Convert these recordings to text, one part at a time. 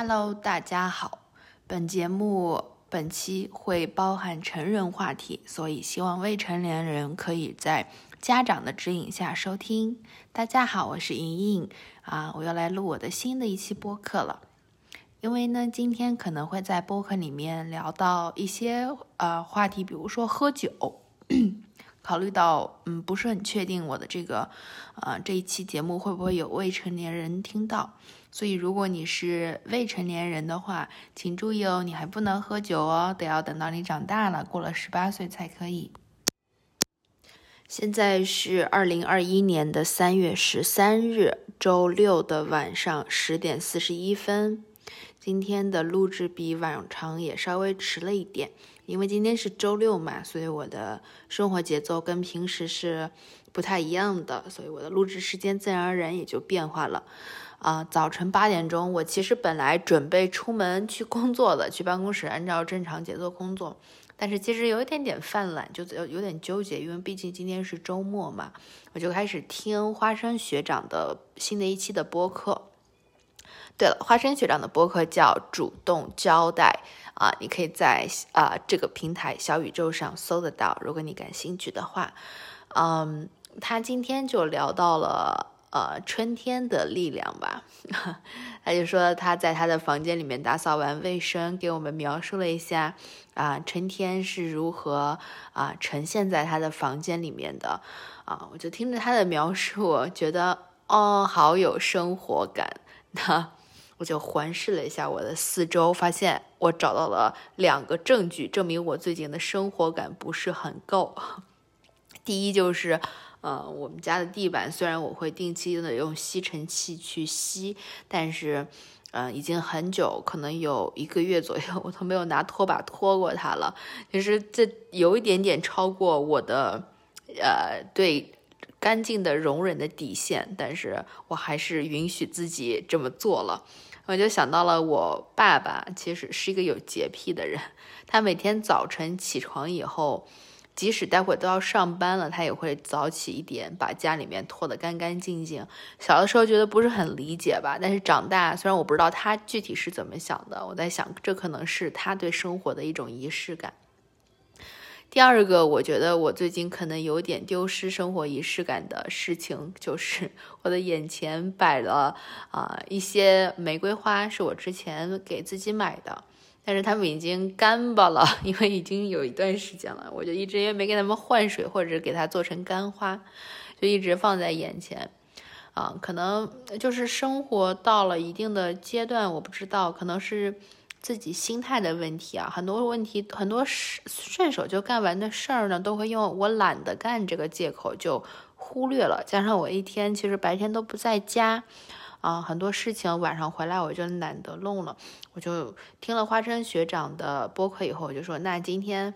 Hello，大家好。本节目本期会包含成人话题，所以希望未成年人可以在家长的指引下收听。大家好，我是莹莹啊，我又来录我的新的一期播客了。因为呢，今天可能会在播客里面聊到一些呃话题，比如说喝酒。考虑到嗯，不是很确定我的这个呃这一期节目会不会有未成年人听到。所以，如果你是未成年人的话，请注意哦，你还不能喝酒哦，得要等到你长大了，过了十八岁才可以。现在是二零二一年的三月十三日，周六的晚上十点四十一分。今天的录制比往常也稍微迟了一点，因为今天是周六嘛，所以我的生活节奏跟平时是不太一样的，所以我的录制时间自然而然也就变化了。啊，早晨八点钟，我其实本来准备出门去工作的，去办公室按照正常节奏工作，但是其实有一点点犯懒，就有有点纠结，因为毕竟今天是周末嘛，我就开始听花生学长的新的一期的播客。对了，花生学长的播客叫《主动交代》啊，你可以在啊这个平台小宇宙上搜得到，如果你感兴趣的话，嗯，他今天就聊到了。呃，春天的力量吧，他就说他在他的房间里面打扫完卫生，给我们描述了一下啊，春天是如何啊呈现在他的房间里面的啊，我就听着他的描述，我觉得哦，好有生活感。那我就环视了一下我的四周，发现我找到了两个证据，证明我最近的生活感不是很够。第一就是。呃，我们家的地板虽然我会定期的用吸尘器去吸，但是，呃，已经很久，可能有一个月左右，我都没有拿拖把拖过它了。其实这有一点点超过我的，呃，对干净的容忍的底线，但是我还是允许自己这么做了。我就想到了我爸爸，其实是一个有洁癖的人，他每天早晨起床以后。即使待会都要上班了，他也会早起一点，把家里面拖得干干净净。小的时候觉得不是很理解吧，但是长大，虽然我不知道他具体是怎么想的，我在想，这可能是他对生活的一种仪式感。第二个，我觉得我最近可能有点丢失生活仪式感的事情，就是我的眼前摆了啊一些玫瑰花，是我之前给自己买的。但是它们已经干巴了，因为已经有一段时间了，我就一直也没给它们换水，或者给它做成干花，就一直放在眼前。啊，可能就是生活到了一定的阶段，我不知道，可能是自己心态的问题啊。很多问题，很多事顺手就干完的事儿呢，都会用我懒得干这个借口就忽略了。加上我一天其实白天都不在家。啊，很多事情晚上回来我就懒得弄了，我就听了花生学长的播客以后，我就说，那今天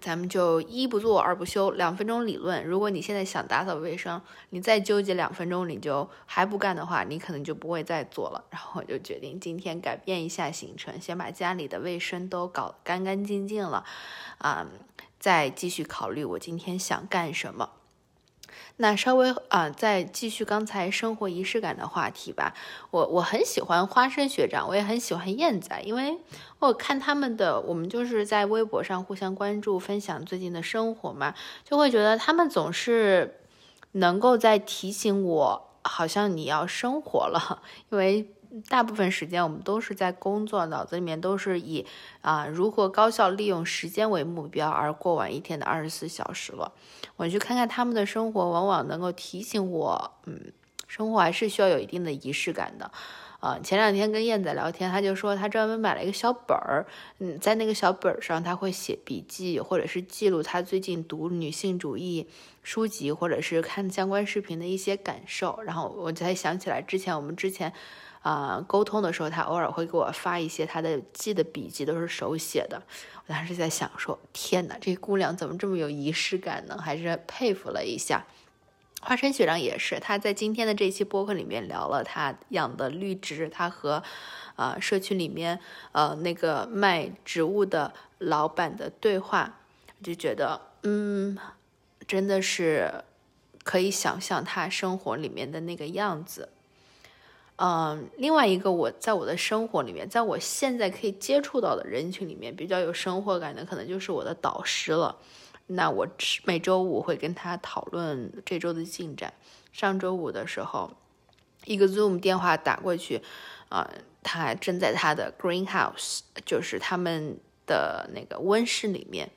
咱们就一不做二不休，两分钟理论。如果你现在想打扫卫生，你再纠结两分钟，你就还不干的话，你可能就不会再做了。然后我就决定今天改变一下行程，先把家里的卫生都搞干干净净了，啊，再继续考虑我今天想干什么。那稍微啊，再继续刚才生活仪式感的话题吧。我我很喜欢花生学长，我也很喜欢燕仔，因为我看他们的，我们就是在微博上互相关注，分享最近的生活嘛，就会觉得他们总是能够在提醒我，好像你要生活了，因为。大部分时间我们都是在工作，脑子里面都是以啊如何高效利用时间为目标而过完一天的二十四小时了。我去看看他们的生活，往往能够提醒我，嗯，生活还是需要有一定的仪式感的。啊，前两天跟燕仔聊天，他就说他专门买了一个小本儿，嗯，在那个小本儿上他会写笔记，或者是记录他最近读女性主义书籍，或者是看相关视频的一些感受。然后我才想起来，之前我们之前。啊，沟通的时候，他偶尔会给我发一些他的记的笔记，都是手写的。我当时在想，说天哪，这姑娘怎么这么有仪式感呢？还是佩服了一下。花生学长也是，他在今天的这期播客里面聊了他养的绿植，他和啊社区里面呃那个卖植物的老板的对话，就觉得嗯，真的是可以想象他生活里面的那个样子。嗯，另外一个我在我的生活里面，在我现在可以接触到的人群里面，比较有生活感的，可能就是我的导师了。那我每周五会跟他讨论这周的进展。上周五的时候，一个 Zoom 电话打过去，啊，他正在他的 Greenhouse，就是他们的那个温室里面。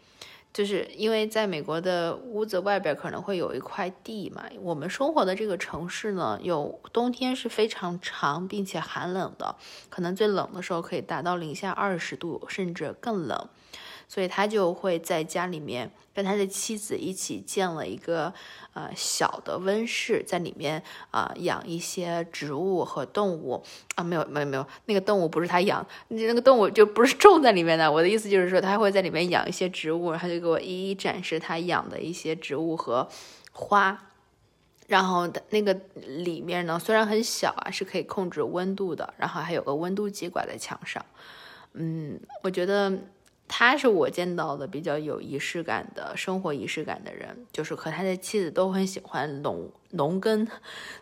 就是因为在美国的屋子外边可能会有一块地嘛，我们生活的这个城市呢，有冬天是非常长并且寒冷的，可能最冷的时候可以达到零下二十度，甚至更冷。所以他就会在家里面跟他的妻子一起建了一个呃小的温室，在里面啊养一些植物和动物啊没有没有没有那个动物不是他养，那个动物就不是种在里面的。我的意思就是说他会在里面养一些植物，他就给我一一展示他养的一些植物和花。然后那个里面呢虽然很小啊，是可以控制温度的，然后还有个温度计挂在墙上。嗯，我觉得。他是我见到的比较有仪式感的生活仪式感的人，就是和他的妻子都很喜欢农农耕，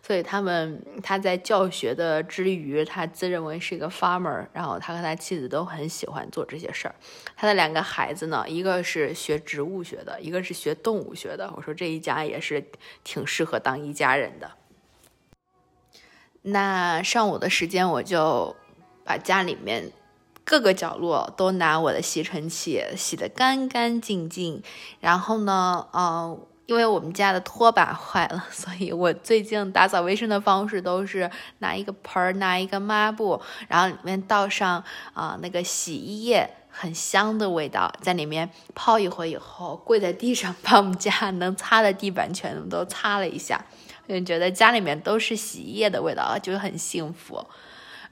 所以他们他在教学的之余，他自认为是一个 farmer，然后他和他妻子都很喜欢做这些事儿。他的两个孩子呢，一个是学植物学的，一个是学动物学的。我说这一家也是挺适合当一家人的。那上午的时间，我就把家里面。各个角落都拿我的吸尘器洗得干干净净，然后呢，嗯，因为我们家的拖把 坏了，所以我最近打扫卫生的方式都是拿一个盆儿，拿一个抹布，然后里面倒上啊那个洗衣液，很香的味道，在里面泡一会以后，跪在地上 把我们家能擦的地板全都擦了一下，就觉得家里面都是洗衣液的味道，就很幸福。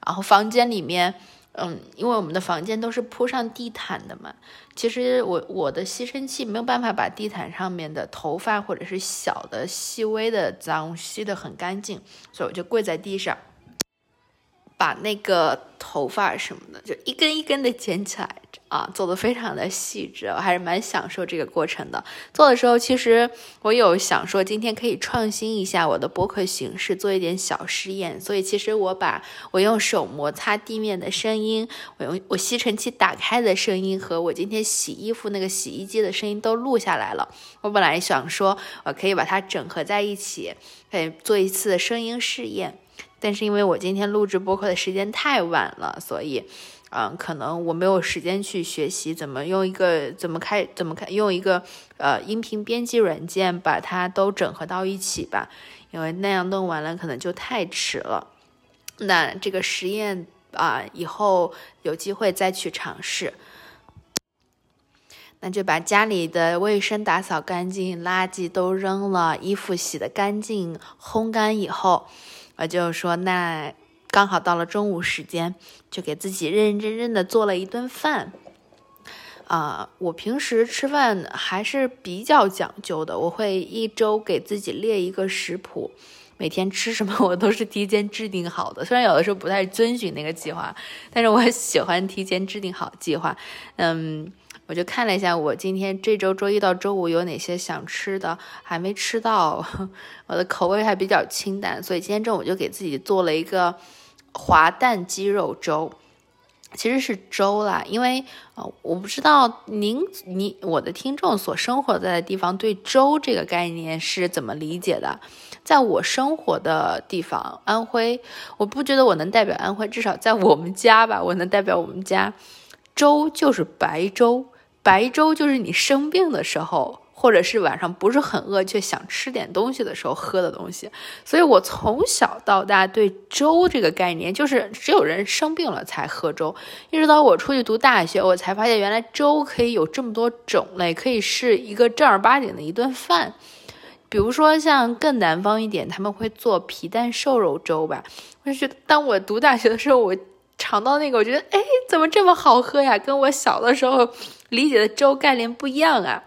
然后房间里面。嗯，因为我们的房间都是铺上地毯的嘛，其实我我的吸尘器没有办法把地毯上面的头发或者是小的细微的脏吸得很干净，所以我就跪在地上，把那个头发什么的就一根一根的捡起来。啊，做的非常的细致，我还是蛮享受这个过程的。做的时候，其实我有想说，今天可以创新一下我的播客形式，做一点小实验。所以，其实我把我用手摩擦地面的声音，我用我吸尘器打开的声音，和我今天洗衣服那个洗衣机的声音都录下来了。我本来想说，我可以把它整合在一起，可以做一次声音试验。但是因为我今天录制播客的时间太晚了，所以。嗯，可能我没有时间去学习怎么用一个怎么开怎么开用一个呃音频编辑软件把它都整合到一起吧，因为那样弄完了可能就太迟了。那这个实验啊，以后有机会再去尝试。那就把家里的卫生打扫干净，垃圾都扔了，衣服洗得干净，烘干以后，我就说那。刚好到了中午时间，就给自己认认真真的做了一顿饭。啊，我平时吃饭还是比较讲究的，我会一周给自己列一个食谱，每天吃什么我都是提前制定好的。虽然有的时候不太遵循那个计划，但是我喜欢提前制定好计划。嗯。我就看了一下，我今天这周周一到周五有哪些想吃的，还没吃到。我的口味还比较清淡，所以今天中午就给自己做了一个滑蛋鸡肉粥，其实是粥啦。因为呃，我不知道您、你、我的听众所生活在的地方对粥这个概念是怎么理解的。在我生活的地方，安徽，我不觉得我能代表安徽，至少在我们家吧，我能代表我们家，粥就是白粥。白粥就是你生病的时候，或者是晚上不是很饿却想吃点东西的时候喝的东西。所以我从小到大对粥这个概念，就是只有人生病了才喝粥。一直到我出去读大学，我才发现原来粥可以有这么多种类，可以是一个正儿八经的一顿饭。比如说像更南方一点，他们会做皮蛋瘦肉粥吧。我就觉得，当我读大学的时候，我尝到那个，我觉得，哎，怎么这么好喝呀？跟我小的时候。理解的粥概念不一样啊，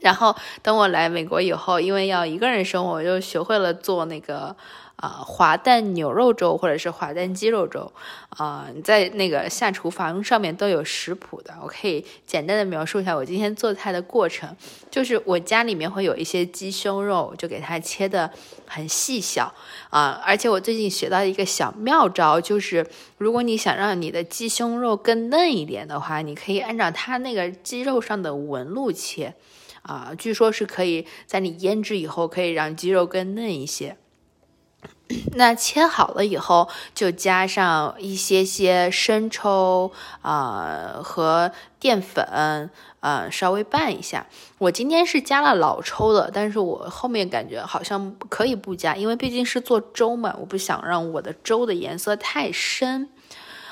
然后等我来美国以后，因为要一个人生活，我就学会了做那个啊滑蛋牛肉粥或者是滑蛋鸡肉粥，啊，在那个下厨房上面都有食谱的，我可以简单的描述一下我今天做菜的过程。就是我家里面会有一些鸡胸肉，就给它切的很细小啊，而且我最近学到一个小妙招，就是如果你想让你的鸡胸肉更嫩一点的话，你可以按照它那个鸡肉上的纹路切。啊，据说是可以在你腌制以后，可以让鸡肉更嫩一些。那切好了以后，就加上一些些生抽啊和淀粉，呃稍微拌一下。我今天是加了老抽的，但是我后面感觉好像可以不加，因为毕竟是做粥嘛，我不想让我的粥的颜色太深。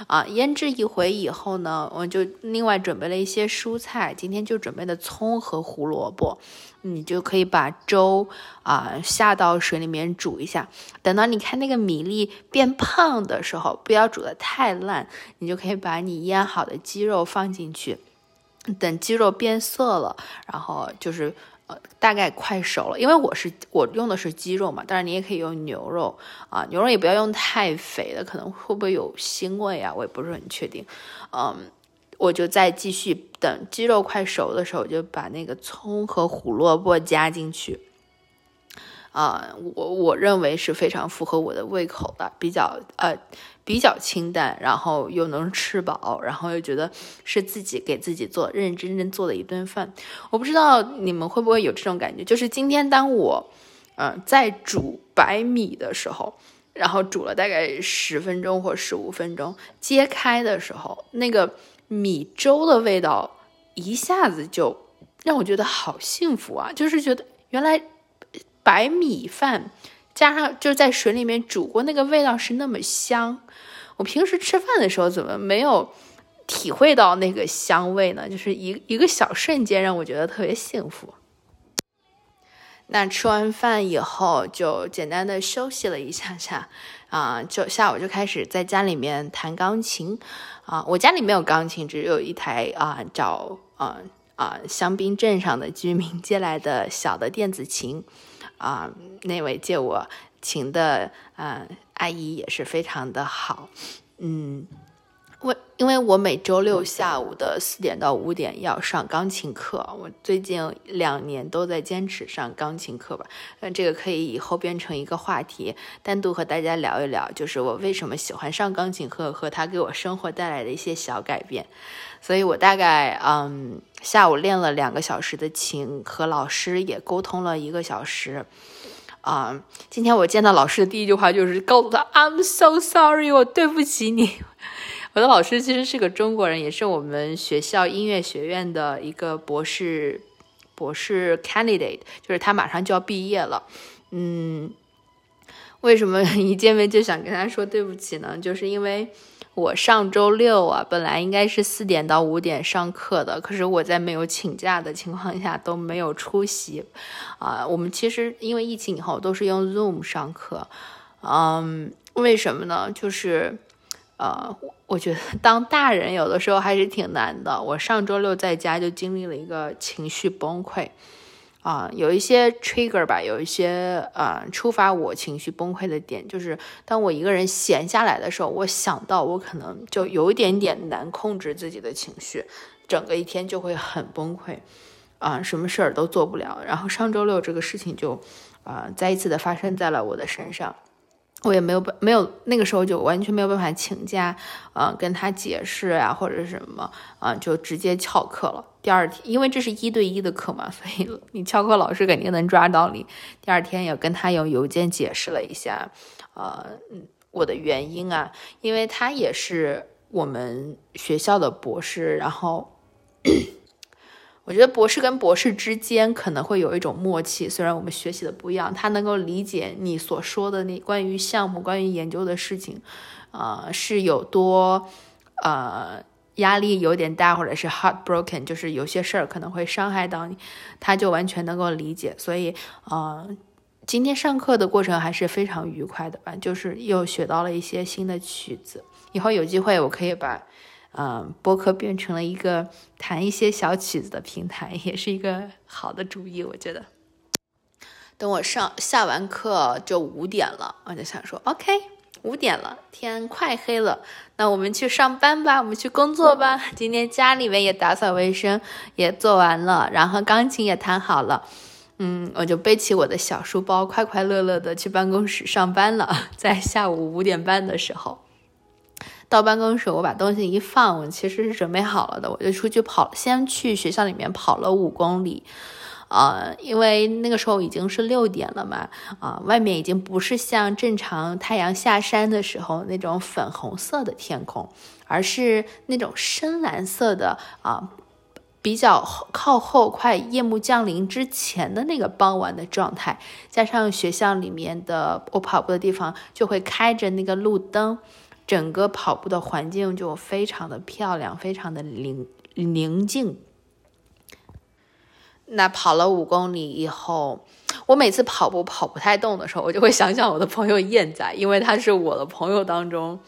啊，腌制一回以后呢，我就另外准备了一些蔬菜。今天就准备的葱和胡萝卜，你就可以把粥啊下到水里面煮一下。等到你看那个米粒变胖的时候，不要煮的太烂，你就可以把你腌好的鸡肉放进去。等鸡肉变色了，然后就是。呃，大概快熟了，因为我是我用的是鸡肉嘛，当然你也可以用牛肉啊，牛肉也不要用太肥的，可能会不会有腥味啊，我也不是很确定。嗯，我就再继续等鸡肉快熟的时候，就把那个葱和胡萝卜加进去。啊，我我认为是非常符合我的胃口的，比较呃比较清淡，然后又能吃饱，然后又觉得是自己给自己做认认真真做的一顿饭。我不知道你们会不会有这种感觉，就是今天当我嗯在煮白米的时候，然后煮了大概十分钟或十五分钟，揭开的时候，那个米粥的味道一下子就让我觉得好幸福啊，就是觉得原来。白米饭加上就在水里面煮过，那个味道是那么香。我平时吃饭的时候怎么没有体会到那个香味呢？就是一一个小瞬间让我觉得特别幸福。那吃完饭以后就简单的休息了一下下，啊，就下午就开始在家里面弹钢琴。啊，我家里没有钢琴，只有一台啊，找啊啊香槟镇上的居民借来的小的电子琴。啊，那位借我琴的啊阿姨也是非常的好，嗯，为因为我每周六下午的四点到五点要上钢琴课，我最近两年都在坚持上钢琴课吧，那这个可以以后变成一个话题，单独和大家聊一聊，就是我为什么喜欢上钢琴课和它给我生活带来的一些小改变。所以我大概嗯下午练了两个小时的琴，和老师也沟通了一个小时，啊，今天我见到老师的第一句话就是告诉他 I'm so sorry，我对不起你。我的老师其实是个中国人，也是我们学校音乐学院的一个博士博士 candidate，就是他马上就要毕业了。嗯，为什么 一见面就想跟他说对不起呢？就是因为。我上周六啊，本来应该是四点到五点上课的，可是我在没有请假的情况下都没有出席。啊，我们其实因为疫情以后都是用 Zoom 上课，嗯，为什么呢？就是，呃，我觉得 当大人有的时候还是挺难的。我上周六在家就经历了一个情绪崩溃。啊，有一些 trigger 吧，有一些呃触发我情绪崩溃的点，就是当我一个人闲下来的时候，我想到我可能就有一点点难控制自己的情绪，整个一天就会很崩溃，啊，什么事儿都做不了。然后上周六这个事情就，啊，再一次的发生在了我的身上。我也没有办，没有那个时候就完全没有办法请假，嗯，跟他解释啊或者什么，啊，就直接翘课了。第二天，因为这是一对一的课嘛，所以你翘课老师肯定能抓到你。第二天也跟他用邮件解释了一下，呃，我的原因啊，因为他也是我们学校的博士，然后。我觉得博士跟博士之间可能会有一种默契，虽然我们学习的不一样，他能够理解你所说的那关于项目、关于研究的事情，呃，是有多，呃，压力有点大，或者是 heartbroken，就是有些事儿可能会伤害到你，他就完全能够理解。所以，呃，今天上课的过程还是非常愉快的吧，就是又学到了一些新的曲子，以后有机会我可以把。嗯，播客变成了一个弹一些小曲子的平台，也是一个好的主意，我觉得。等我上下完课就五点了，我就想说，OK，五点了，天快黑了，那我们去上班吧，我们去工作吧。今天家里面也打扫卫生也做完了，然后钢琴也弹好了，嗯，我就背起我的小书包，快快乐乐的去办公室上班了。在下午五点半的时候，到办公室，我把东西一放，我其实是准备好了的，我就出去跑，先去学校里面跑了五公里。啊，因为那个时候已经是六点了嘛，啊，外面已经不是像正常太阳下山的时候那种粉红色的天空，而是那种深蓝色的啊，比较靠后快夜幕降临之前的那个傍晚的状态，加上学校里面的我跑步的地方就会开着那个路灯，整个跑步的环境就非常的漂亮，非常的宁宁静。那跑了五公里以后，我每次跑步跑不太动的时候，我就会想想我的朋友燕仔，因为他是我的朋友当中，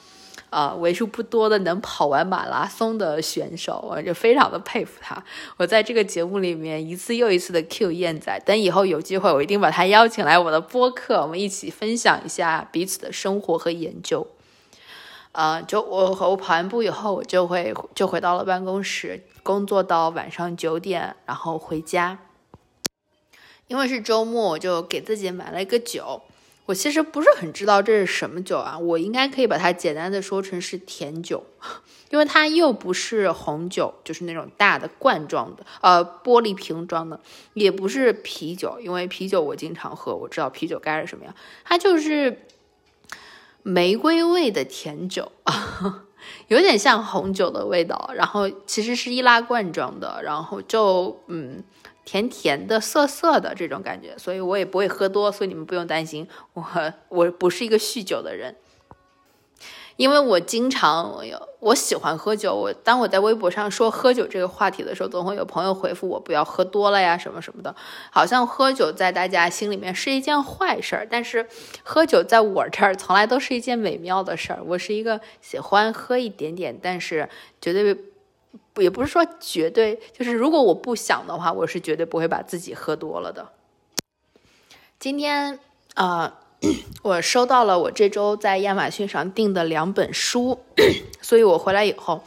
啊，为数不多的能跑完马拉松的选手，我就非常的佩服他。我在这个节目里面一次又一次的 cue 燕仔，等以后有机会，我一定把他邀请来我的播客，我们一起分享一下彼此的生活和研究。啊，就我和我跑完步以后，我就会就回到了办公室。工作到晚上九点，然后回家。因为是周末，我就给自己买了一个酒。我其实不是很知道这是什么酒啊，我应该可以把它简单的说成是甜酒，因为它又不是红酒，就是那种大的罐装的，呃，玻璃瓶装的，也不是啤酒，因为啤酒我经常喝，我知道啤酒该是什么样，它就是玫瑰味的甜酒。有点像红酒的味道，然后其实是易拉罐装的，然后就嗯甜甜的、涩涩的这种感觉，所以我也不会喝多，所以你们不用担心，我我不是一个酗酒的人。因为我经常我有我喜欢喝酒，我当我在微博上说喝酒这个话题的时候，总会有朋友回复我不要喝多了呀什么什么的，好像喝酒在大家心里面是一件坏事儿，但是喝酒在我这儿从来都是一件美妙的事儿。我是一个喜欢喝一点点，但是绝对也不是说绝对，就是如果我不想的话，我是绝对不会把自己喝多了的。今天啊。我收到了我这周在亚马逊上订的两本书，所以我回来以后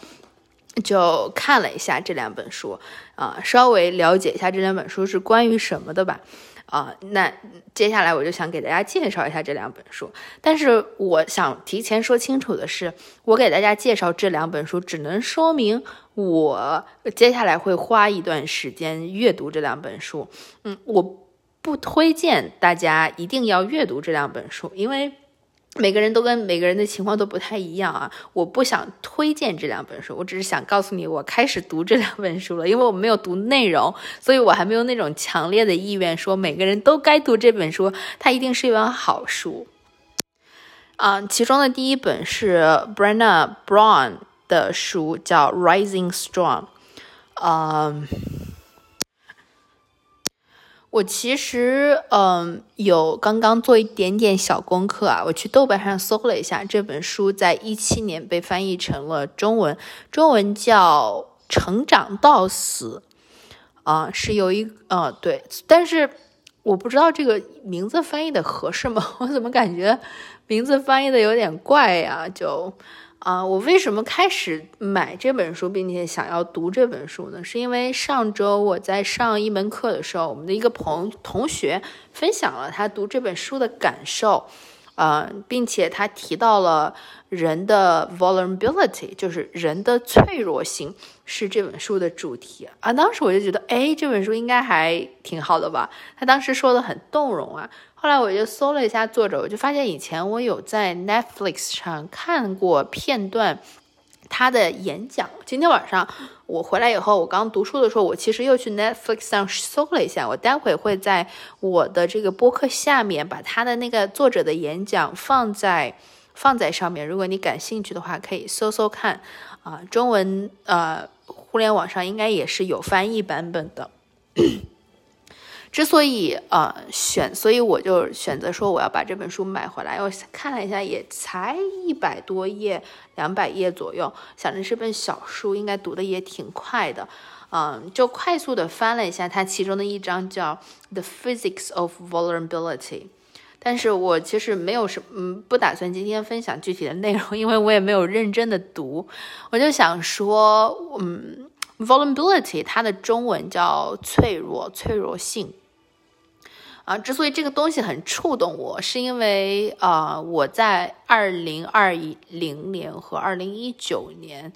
就看了一下这两本书，啊，稍微了解一下这两本书是关于什么的吧，啊，那接下来我就想给大家介绍一下这两本书。但是我想提前说清楚的是，我给大家介绍这两本书，只能说明我接下来会花一段时间阅读这两本书。嗯，我。不推荐大家一定要阅读这两本书，因为每个人都跟每个人的情况都不太一样啊。我不想推荐这两本书，我只是想告诉你，我开始读这两本书了。因为我没有读内容，所以我还没有那种强烈的意愿说每个人都该读这本书，它一定是一本好书。啊，其中的第一本是 Brenna Brown 的书，叫《Rising Strong》。嗯。我其实，嗯，有刚刚做一点点小功课啊，我去豆瓣上搜了一下，这本书在一七年被翻译成了中文，中文叫《成长到死》，啊，是有一，呃，对，但是我不知道这个名字翻译的合适吗？我怎么感觉名字翻译的有点怪呀？就。啊，我为什么开始买这本书，并且想要读这本书呢？是因为上周我在上一门课的时候，我们的一个朋同学分享了他读这本书的感受，啊，并且他提到了人的 vulnerability，就是人的脆弱性，是这本书的主题啊。当时我就觉得，哎，这本书应该还挺好的吧？他当时说的很动容啊。后来我就搜了一下作者，我就发现以前我有在 Netflix 上看过片段他的演讲。今天晚上我回来以后，我刚读书的时候，我其实又去 Netflix 上搜了一下。我待会会在我的这个播客下面把他的那个作者的演讲放在放在上面。如果你感兴趣的话，可以搜搜看啊，中文呃，互联网上应该也是有翻译版本的。之所以呃选，所以我就选择说我要把这本书买回来。我看了一下，也才一百多页，两百页左右，想着是本小书，应该读的也挺快的。嗯，就快速的翻了一下它其中的一章叫《The Physics of Vulnerability》，但是我其实没有什嗯不打算今天分享具体的内容，因为我也没有认真的读，我就想说，嗯，vulnerability 它的中文叫脆弱、脆弱性。啊，之所以这个东西很触动我，是因为啊，我在二零二零年和二零一九年，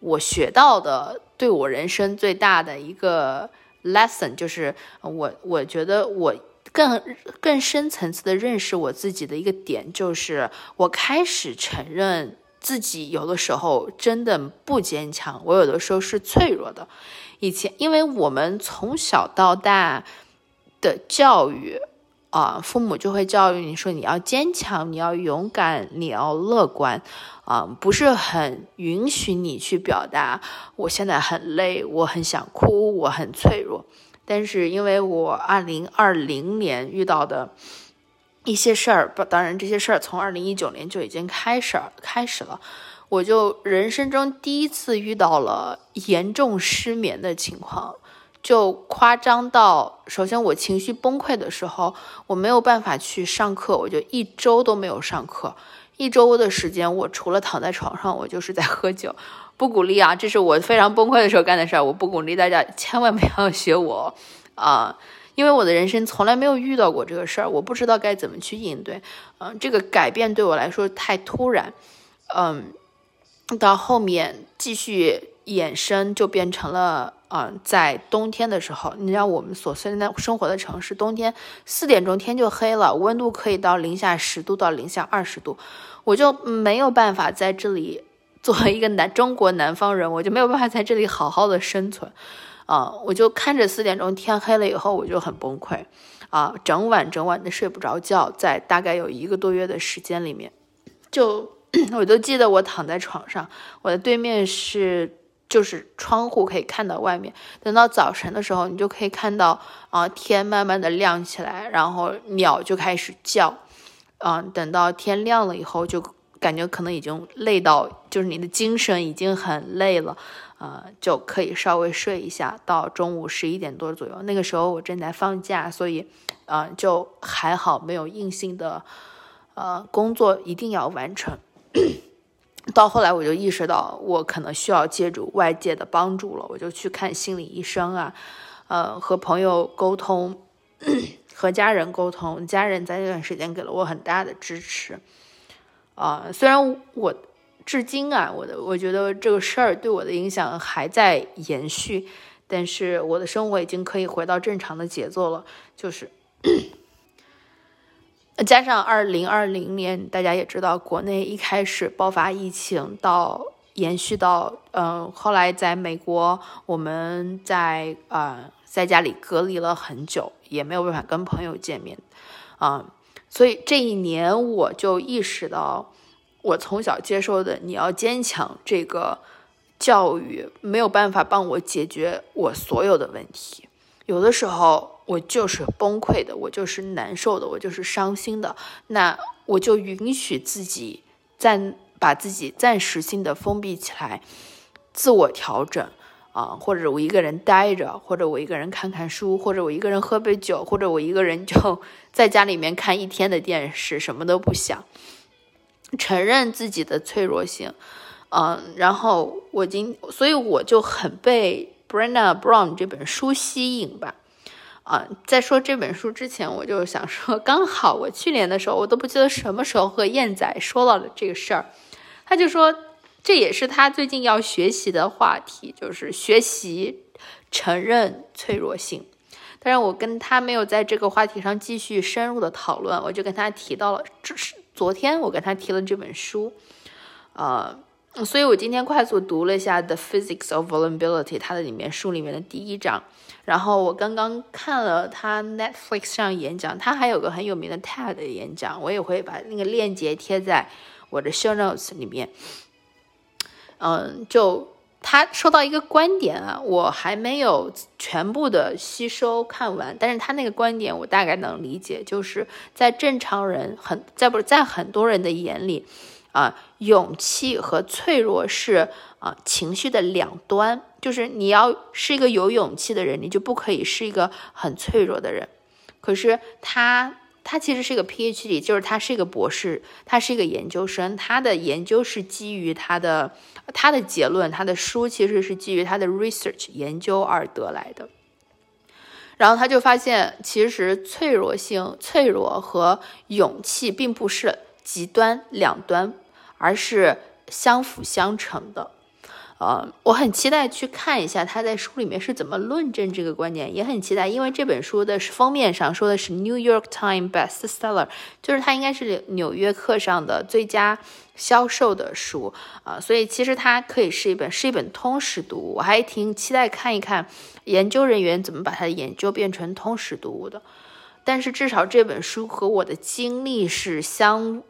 我学到的对我人生最大的一个 lesson，就是我我觉得我更更深层次的认识我自己的一个点，就是我开始承认自己有的时候真的不坚强，我有的时候是脆弱的。以前，因为我们从小到大。的教育啊，父母就会教育你说你要坚强，你要勇敢，你要乐观啊，不是很允许你去表达我现在很累，我很想哭，我很脆弱。但是因为我二零二零年遇到的一些事儿，不，当然这些事儿从二零一九年就已经开始开始了，我就人生中第一次遇到了严重失眠的情况。就夸张到，首先我情绪崩溃的时候，我没有办法去上课，我就一周都没有上课，一周的时间，我除了躺在床上，我就是在喝酒。不鼓励啊，这是我非常崩溃的时候干的事儿，我不鼓励大家千万不要学我啊，因为我的人生从来没有遇到过这个事儿，我不知道该怎么去应对，嗯，这个改变对我来说太突然，嗯，到后面继续衍生就变成了。嗯，在冬天的时候，你知道我们所现在生活的城市，冬天四点钟天就黑了，温度可以到零下十度到零下二十度，我就没有办法在这里作为一个南中国南方人，我就没有办法在这里好好的生存，啊，我就看着四点钟天黑了以后，我就很崩溃，啊，整晚整晚的睡不着觉，在大概有一个多月的时间里面，就 我都记得我躺在床上，我的对面是。就是窗户可以看到外面，等到早晨的时候，你就可以看到啊，天慢慢的亮起来，然后鸟就开始叫，嗯，等到天亮了以后，就感觉可能已经累到，就是你的精神已经很累了，呃，就可以稍微睡一下，到中午十一点多左右，那个时候我正在放假，所以，呃，就还好没有硬性的，呃，工作一定要完成。到后来，我就意识到我可能需要借助外界的帮助了，我就去看心理医生啊，呃，和朋友沟通，和家人沟通，家人在那段时间给了我很大的支持，啊，虽然我至今啊，我的我觉得这个事儿对我的影响还在延续，但是我的生活已经可以回到正常的节奏了，就是。加上二零二零年，大家也知道，国内一开始爆发疫情，到延续到嗯，后来在美国，我们在呃在家里隔离了很久，也没有办法跟朋友见面，啊，所以这一年我就意识到，我从小接受的你要坚强这个教育，没有办法帮我解决我所有的问题，有的时候。我就是崩溃的，我就是难受的，我就是伤心的。那我就允许自己暂把自己暂时性的封闭起来，自我调整啊，或者我一个人待着，或者我一个人看看书，或者我一个人喝杯酒，或者我一个人就在家里面看一天的电视，什么都不想，承认自己的脆弱性。嗯，然后我今，所以我就很被 Brenna Brown 这本书吸引吧。啊，在说这本书之前，我就想说，刚好我去年的时候，我都不记得什么时候和燕仔说到了这个事儿，他就说这也是他最近要学习的话题，就是学习承认脆弱性。但是我跟他没有在这个话题上继续深入的讨论，我就跟他提到了，这是昨天我跟他提了这本书，呃，所以我今天快速读了一下《The Physics of Vulnerability》，它的里面书里面的第一章。然后我刚刚看了他 Netflix 上演讲，他还有个很有名的 TED 演讲，我也会把那个链接贴在我的 Show Notes 里面。嗯，就他说到一个观点啊，我还没有全部的吸收看完，但是他那个观点我大概能理解，就是在正常人很在不是在很多人的眼里，啊，勇气和脆弱是啊情绪的两端，就是你要是一个有勇气的人，你就不可以是一个很脆弱的人。可是他他其实是一个 PhD，就是他是一个博士，他是一个研究生，他的研究是基于他的他的结论，他的书其实是基于他的 research 研究而得来的。然后他就发现，其实脆弱性、脆弱和勇气并不是极端两端，而是相辅相成的。呃，我很期待去看一下他在书里面是怎么论证这个观点，也很期待，因为这本书的封面上说的是 New York Times bestseller，就是它应该是纽约客上的最佳销售的书啊，所以其实它可以是一本是一本通识读物，我还挺期待看一看研究人员怎么把它的研究变成通识读物的。但是至少这本书和我的经历是相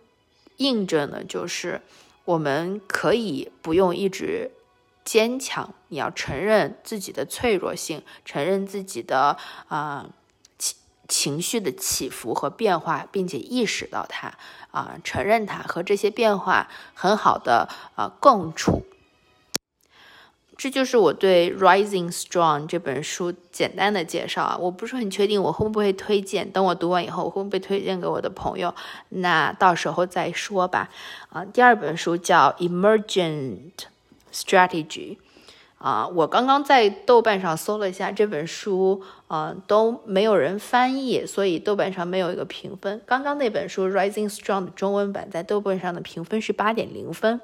应着的，就是我们可以不用一直。坚强，你要承认自己的脆弱性，承认自己的啊情情绪的起伏和变化，并且意识到它啊，承认它和这些变化很好的啊共处。这就是我对《Rising Strong》这本书简单的介绍啊，我不是很确定我会不会推荐，等我读完以后我会不会推荐给我的朋友，那到时候再说吧。啊，第二本书叫《Emergent》。Strategy，啊，我刚刚在豆瓣上搜了一下这本书，啊，都没有人翻译，所以豆瓣上没有一个评分。刚刚那本书《Rising Strong》的中文版在豆瓣上的评分是八点零分，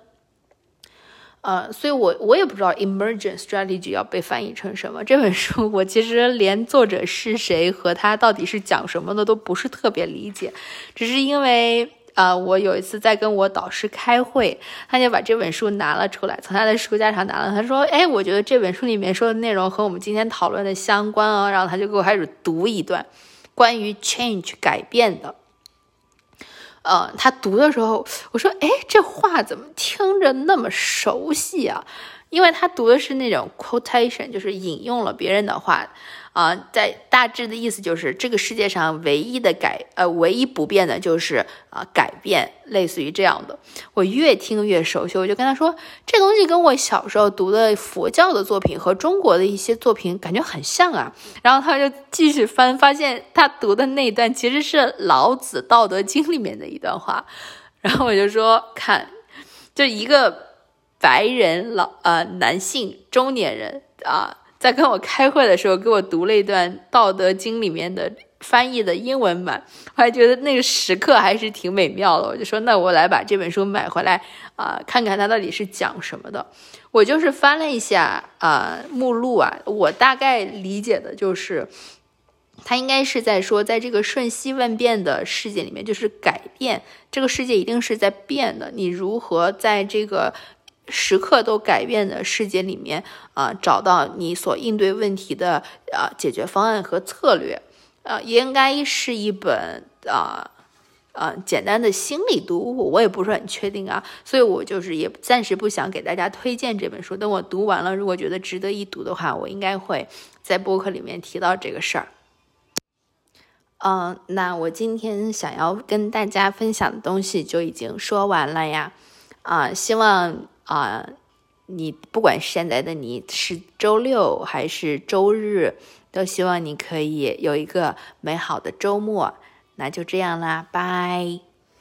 呃，所以我我也不知道 Emergent Strategy 要被翻译成什么。这本书我其实连作者是谁和他到底是讲什么的都不是特别理解，只是因为。啊，我有一次在跟我导师开会，他就把这本书拿了出来，从他的书架上拿了。他说：“哎，我觉得这本书里面说的内容和我们今天讨论的相关哦。”然后他就给我开始读一段关于 change 改变的。呃，他读的时候，我说：“哎，这话怎么听着那么熟悉啊？”因为他读的是那种 quotation，就是引用了别人的话。啊，在大致的意思就是，这个世界上唯一的改，呃，唯一不变的就是啊，改变，类似于这样的。我越听越熟悉，我就跟他说，这东西跟我小时候读的佛教的作品和中国的一些作品感觉很像啊。然后他就继续翻，发现他读的那段其实是老子《道德经》里面的一段话。然后我就说，看，就一个白人老呃男性中年人啊。在跟我开会的时候，给我读了一段《道德经》里面的翻译的英文版，我还觉得那个时刻还是挺美妙的。我就说，那我来把这本书买回来啊，看看它到底是讲什么的。我就是翻了一下啊目录啊，我大概理解的就是，他应该是在说，在这个瞬息万变的世界里面，就是改变这个世界一定是在变的，你如何在这个。时刻都改变的世界里面啊，找到你所应对问题的啊解决方案和策略，呃，应该是一本啊啊简单的心理读物，我也不是很确定啊，所以我就是也暂时不想给大家推荐这本书。等我读完了，如果觉得值得一读的话，我应该会在播客里面提到这个事儿。嗯，那我今天想要跟大家分享的东西就已经说完了呀，啊，希望。啊，你不管现在的你是周六还是周日，都希望你可以有一个美好的周末。那就这样啦，拜。